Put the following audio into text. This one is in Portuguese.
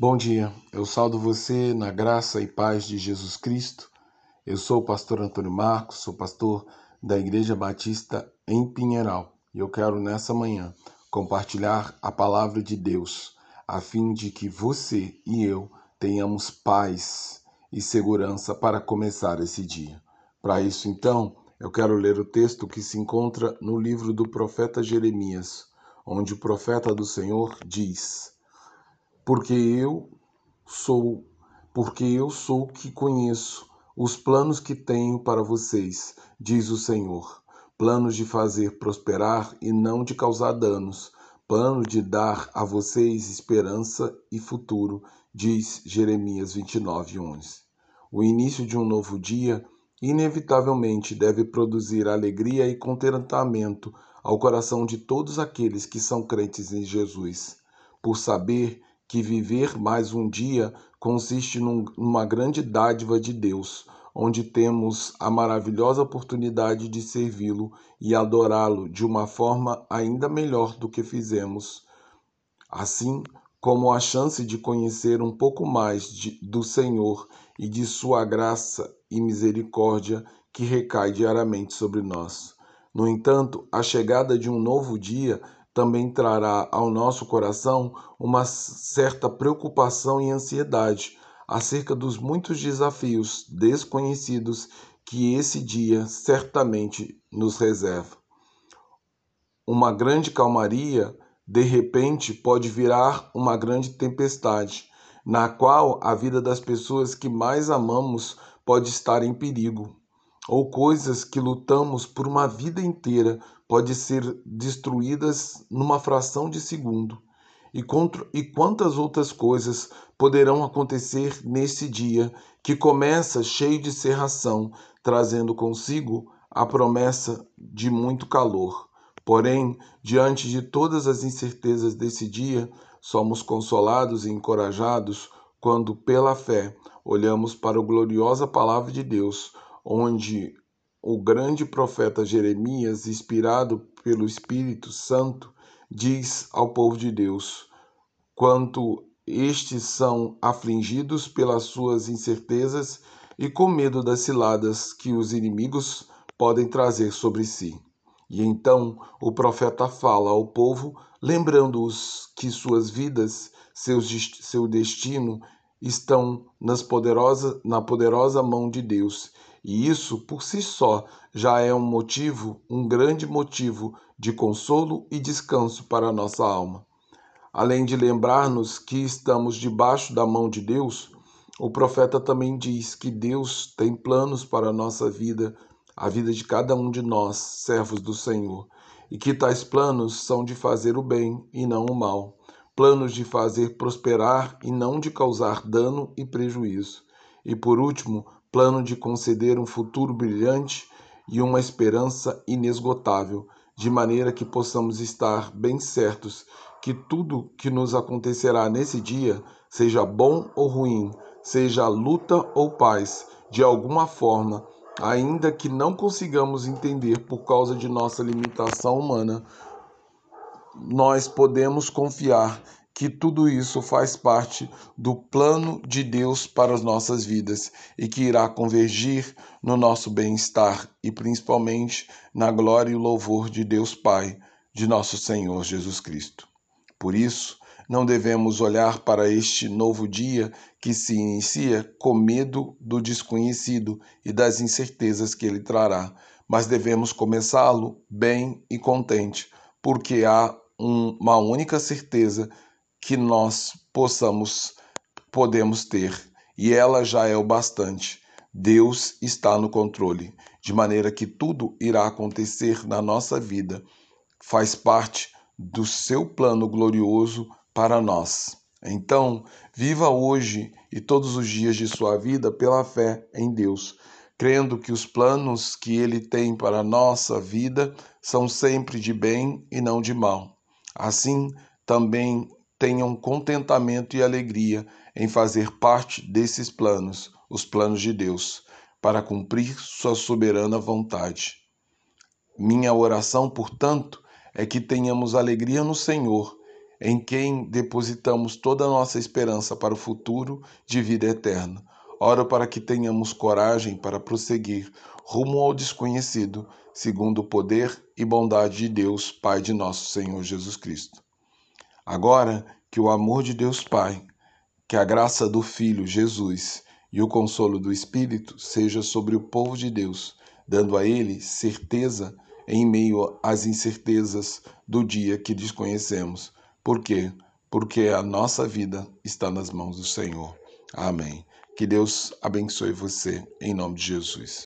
Bom dia, eu saldo você na graça e paz de Jesus Cristo. Eu sou o pastor Antônio Marcos, sou pastor da Igreja Batista em Pinheiral e eu quero nessa manhã compartilhar a palavra de Deus a fim de que você e eu tenhamos paz e segurança para começar esse dia. Para isso, então, eu quero ler o texto que se encontra no livro do profeta Jeremias, onde o profeta do Senhor diz porque eu sou, porque eu sou que conheço os planos que tenho para vocês, diz o Senhor, planos de fazer prosperar e não de causar danos, plano de dar a vocês esperança e futuro, diz Jeremias 29:11. O início de um novo dia inevitavelmente deve produzir alegria e contentamento ao coração de todos aqueles que são crentes em Jesus, por saber que viver mais um dia consiste num, numa grande dádiva de Deus, onde temos a maravilhosa oportunidade de servi-lo e adorá-lo de uma forma ainda melhor do que fizemos. Assim como a chance de conhecer um pouco mais de, do Senhor e de sua graça e misericórdia que recai diariamente sobre nós. No entanto, a chegada de um novo dia também trará ao nosso coração uma certa preocupação e ansiedade acerca dos muitos desafios desconhecidos que esse dia certamente nos reserva. Uma grande calmaria, de repente, pode virar uma grande tempestade, na qual a vida das pessoas que mais amamos pode estar em perigo, ou coisas que lutamos por uma vida inteira pode ser destruídas numa fração de segundo. E, contra, e quantas outras coisas poderão acontecer nesse dia que começa cheio de serração, trazendo consigo a promessa de muito calor. Porém, diante de todas as incertezas desse dia, somos consolados e encorajados quando, pela fé, olhamos para a gloriosa palavra de Deus, onde o grande profeta Jeremias, inspirado pelo Espírito Santo, diz ao povo de Deus: quanto estes são afligidos pelas suas incertezas e com medo das ciladas que os inimigos podem trazer sobre si. E então o profeta fala ao povo, lembrando-os que suas vidas, seus, seu destino estão nas poderosa, na poderosa mão de Deus e isso por si só já é um motivo, um grande motivo de consolo e descanso para a nossa alma. Além de lembrar-nos que estamos debaixo da mão de Deus, o profeta também diz que Deus tem planos para a nossa vida, a vida de cada um de nós, servos do Senhor, e que tais planos são de fazer o bem e não o mal, planos de fazer prosperar e não de causar dano e prejuízo. E por último, plano de conceder um futuro brilhante e uma esperança inesgotável, de maneira que possamos estar bem certos que tudo que nos acontecerá nesse dia, seja bom ou ruim, seja luta ou paz, de alguma forma, ainda que não consigamos entender por causa de nossa limitação humana, nós podemos confiar que tudo isso faz parte do plano de Deus para as nossas vidas e que irá convergir no nosso bem-estar e principalmente na glória e louvor de Deus Pai, de nosso Senhor Jesus Cristo. Por isso, não devemos olhar para este novo dia que se inicia com medo do desconhecido e das incertezas que ele trará, mas devemos começá-lo bem e contente, porque há um, uma única certeza que nós possamos podemos ter, e ela já é o bastante. Deus está no controle, de maneira que tudo irá acontecer na nossa vida. Faz parte do seu plano glorioso para nós. Então, viva hoje e todos os dias de sua vida pela fé em Deus, crendo que os planos que ele tem para a nossa vida são sempre de bem e não de mal. Assim, também tenham contentamento e alegria em fazer parte desses planos, os planos de Deus, para cumprir sua soberana vontade. Minha oração, portanto, é que tenhamos alegria no Senhor em quem depositamos toda a nossa esperança para o futuro de vida eterna. Oro para que tenhamos coragem para prosseguir rumo ao desconhecido, segundo o poder e bondade de Deus, Pai de nosso Senhor Jesus Cristo. Agora, que o amor de Deus Pai, que a graça do Filho Jesus e o consolo do Espírito seja sobre o povo de Deus, dando a ele certeza em meio às incertezas do dia que desconhecemos. Por quê? Porque a nossa vida está nas mãos do Senhor. Amém. Que Deus abençoe você, em nome de Jesus.